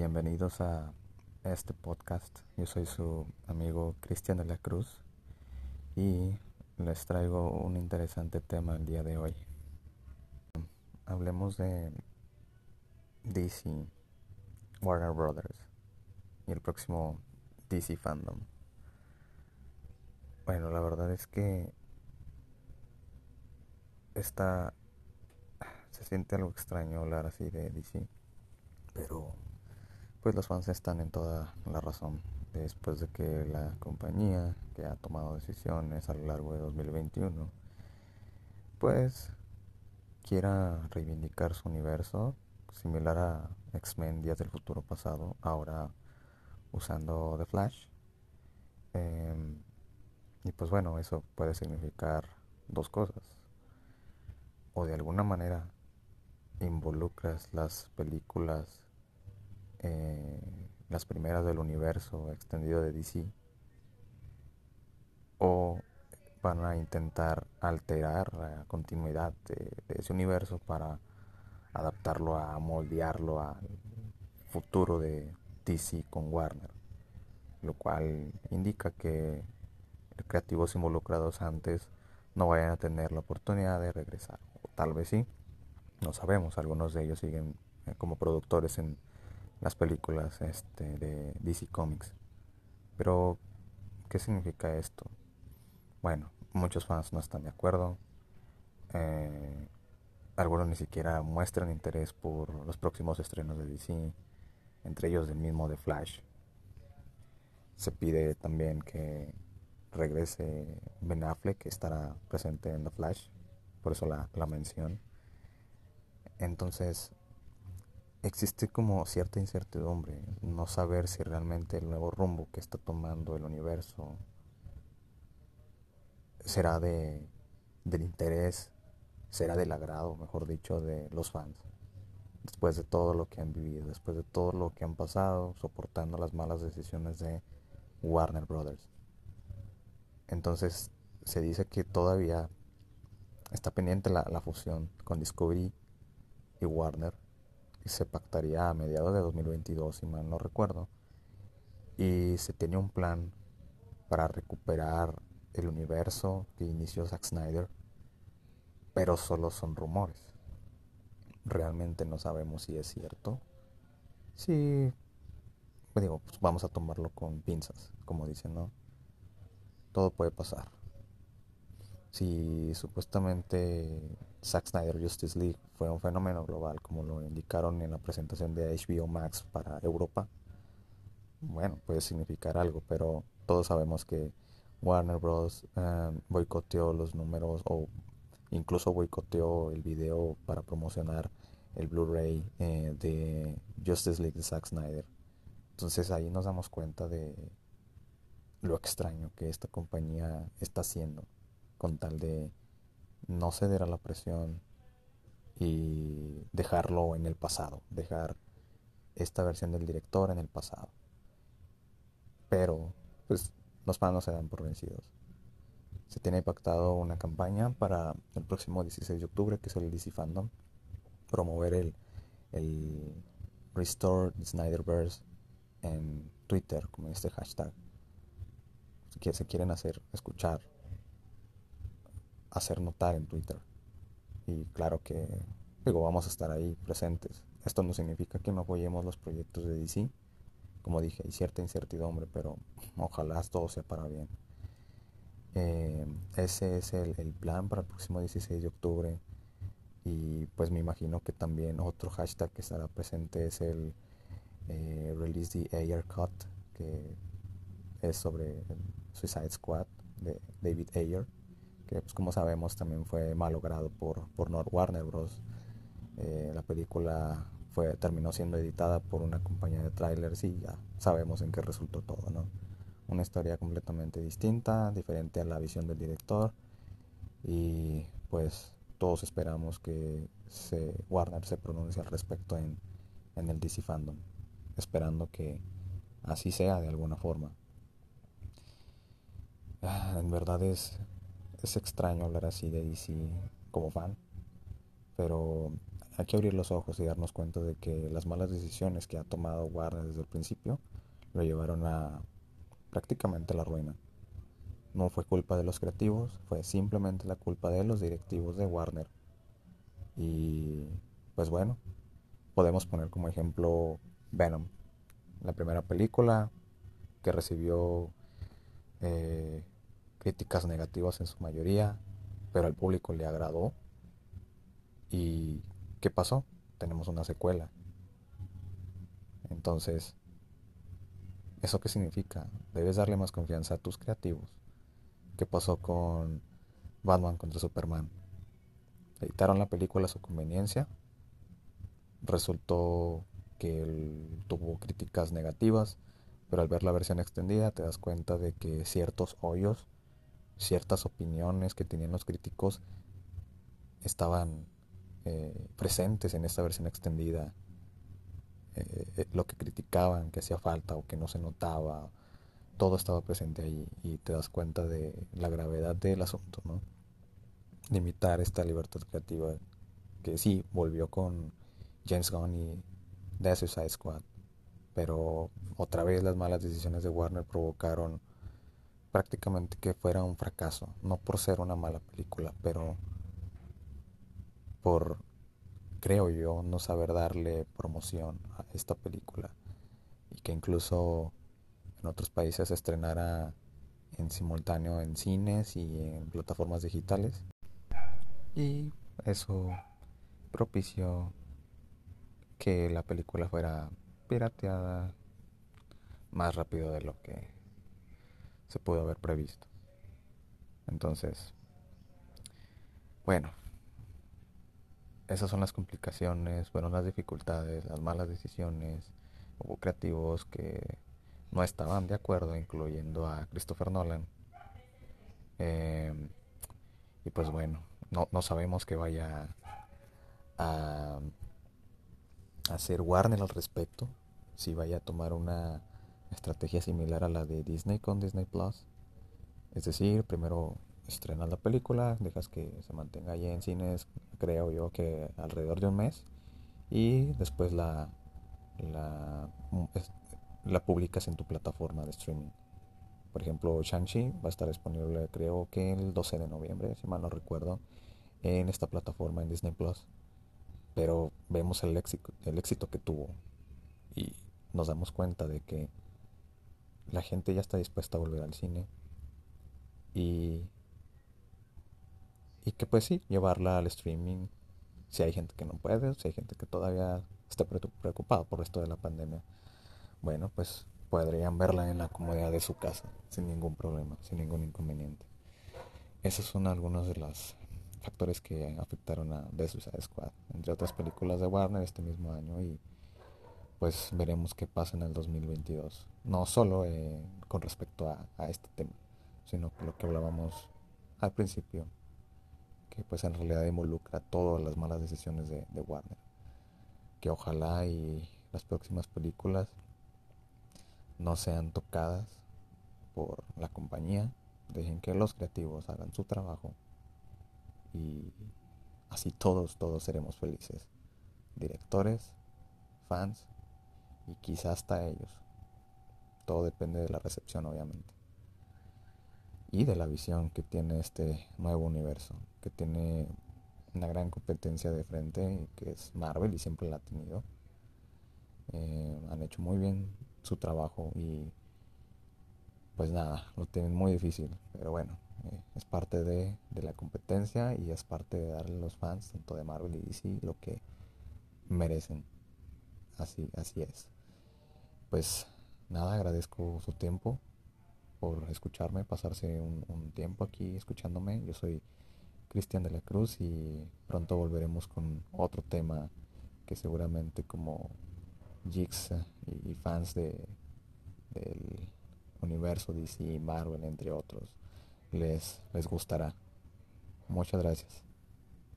Bienvenidos a este podcast. Yo soy su amigo Cristian de la Cruz y les traigo un interesante tema el día de hoy. Hablemos de DC, Warner Brothers y el próximo DC Fandom. Bueno, la verdad es que está se siente algo extraño hablar así de DC, pero pues los fans están en toda la razón. Después de que la compañía que ha tomado decisiones a lo largo de 2021 pues quiera reivindicar su universo similar a X-Men Días del Futuro Pasado ahora usando The Flash. Em, y pues bueno eso puede significar dos cosas. O de alguna manera involucras las películas eh, las primeras del universo extendido de DC, o van a intentar alterar la continuidad de, ese universo para adaptarlo a moldearlo al futuro de DC con Warner, lo cual indica que creativos involucrados antes no vayan a tener la oportunidad de regresar, o tal vez sí, no sabemos, algunos de ellos siguen eh, como productores en las películas este, de DC Comics. Pero, ¿qué significa esto? Bueno, muchos fans no están de acuerdo. Eh, algunos ni siquiera muestran interés por los próximos estrenos de DC, entre ellos el mismo de Flash. Se pide también que regrese Ben Affleck, que estará presente en The Flash, por eso la, la mención. Entonces, existe como cierta incertidumbre, no saber si realmente el nuevo rumbo que está tomando el universo será de, del interés, será del agrado, mejor dicho, de los fans. Después de todo lo que han vivido, después de todo lo que han pasado, soportando las malas decisiones de Warner Brothers. Entonces se dice que todavía está pendiente la, la fusión con Discovery y Warner se pactaría a mediados de 2022, si mal no recuerdo, y se tenía un plan para recuperar el universo que inició Zack Snyder, pero solo son rumores. Realmente no sabemos si es cierto. Si, digo, pues vamos a tomarlo con pinzas, como dicen, ¿no? Todo puede pasar si supuestamente Zack Snyder Justice League fue un fenómeno global, como lo indicaron en la presentación de HBO Max para Europa, bueno, puede significar algo, pero todos sabemos que Warner Bros. Um, boicoteó los números o incluso boicoteó el video para promocionar el Blu-ray eh, de Justice League de Zack Snyder. Entonces ahí nos damos cuenta de lo extraño que esta compañía está haciendo con tal de no ceder a la presión y dejarlo en el pasado, dejar esta versión del director en el pasado. Pero, pues, los fans no se dan por vencidos. Se tiene pactado una campaña para el próximo 16 de octubre, que es el DC Fandom, promover el, el Restore Snyderverse en Twitter, como este hashtag. Que se quieren hacer escuchar hacer notar en Twitter. Y claro que, digo, vamos a estar ahí presentes. Esto no significa que no apoyemos los proyectos de DC. Como dije, hay cierta incertidumbre, pero ojalá todo sea para bien. Eh, ese es el, plan para el próximo 16 de octubre. Y pues me imagino que también otro hashtag que estará presente es el eh, Release the Ayer Cut, que es sobre Suicide Squad de David Ayer que pues como sabemos también fue malogrado por, por Warner Bros. Eh, la película fue, terminó siendo editada por una compañía de trailers y ya sabemos en qué resultó todo, ¿no? Una historia completamente distinta, diferente a la visión del director y pues todos esperamos que Warner se pronuncie al respecto en, en el DC Fandom, esperando que así sea de alguna forma. Ah, en verdad es es extraño hablar así de DC como fan, pero hay que abrir los ojos y darnos cuenta de que las malas decisiones que ha tomado Warner desde el principio lo llevaron a prácticamente la ruina. No fue culpa de los creativos, fue simplemente la culpa de los directivos de Warner. Y pues bueno, podemos poner como ejemplo Venom, la primera película que recibió eh, críticas negativas en su mayoría, pero al público le agradó. ¿Y qué pasó? Tenemos una secuela. Entonces, ¿eso qué significa? Debes darle más confianza a tus creativos ¿Qué pasó con Batman contra Superman? Editaron la película a su conveniencia. Resultó que él tuvo críticas negativas, pero al ver la versión extendida te das cuenta de que ciertos hoyos, ciertas opiniones que tenían los críticos estaban eh, presentes en esta versión extendida. Eh, eh, lo que criticaban, que hacía falta o que no se notaba todo estaba presente ahí y te das cuenta de la gravedad del asunto, ¿no? Limitar esta libertad creativa que sí volvió con James Gunn y The Suicide Squad, pero otra vez las malas decisiones de Warner provocaron prácticamente que fuera un fracaso, no por ser una mala película, pero por, creo yo, no saber darle promoción a esta película y que incluso en otros países se estrenara en simultáneo en cines y en plataformas digitales. Y eso propició que la película fuera pirateada más rápido de lo que se pudo haber previsto. Entonces, bueno, esas son las complicaciones, fueron las dificultades, las malas decisiones, hubo creativos que no estaban de acuerdo, incluyendo a Christopher Nolan. Em, y pues bueno, no, no sabemos qué vaya a, hacer Warner al respecto, si vaya a tomar una estrategia similar a la de Disney con Disney Plus. Es decir, primero estrenas la película, dejas que se mantenga ahí en cines, creo yo que alrededor de un mes, y después la, la la publicas en tu plataforma de streaming. Por ejemplo, Shang-Chi va a estar disponible creo que el 12 de noviembre, si mal no recuerdo, en esta plataforma en Disney Plus. Pero vemos el éxito, el éxito que tuvo y nos damos cuenta de que la gente ya está dispuesta a volver al cine y, y que pues sí, llevarla al streaming si hay gente que no puede, si hay gente que todavía está preocupada por esto de la pandemia bueno, pues podrían verla en la comodidad de su casa, sin ningún problema, sin ningún inconveniente. Esos son algunos de los factores que afectaron a The Suicide Squad, entre otras películas de Warner este mismo año y pues veremos qué pasa en el 2022. No solo eh, con respecto a, este tema, sino lo que hablábamos al principio, que pues en realidad involucra todas las malas decisiones de Warner. Que ojalá y las próximas películas no sean tocadas por la compañía, dejen que los creativos hagan su trabajo y así todos, todos seremos felices. Directores, fans y quizás hasta ellos. Todo depende de la recepción, obviamente. Y de la visión que tiene este nuevo universo, que tiene una gran competencia de frente, que es Marvel y siempre la ha tenido. Eh, han hecho muy bien su trabajo y pues nada, lo tienen muy difícil, pero bueno, eh, es parte de, la competencia y es parte de darle a los fans, tanto de Marvel y DC, lo que merecen. Así, así es. Pues nada, agradezco su tiempo por escucharme, pasarse un, tiempo aquí escuchándome. Yo soy Cristian de la Cruz y pronto volveremos con otro tema que seguramente como geeks y fans de, del universo DC, Marvel, entre otros, les, les gustará. Muchas gracias.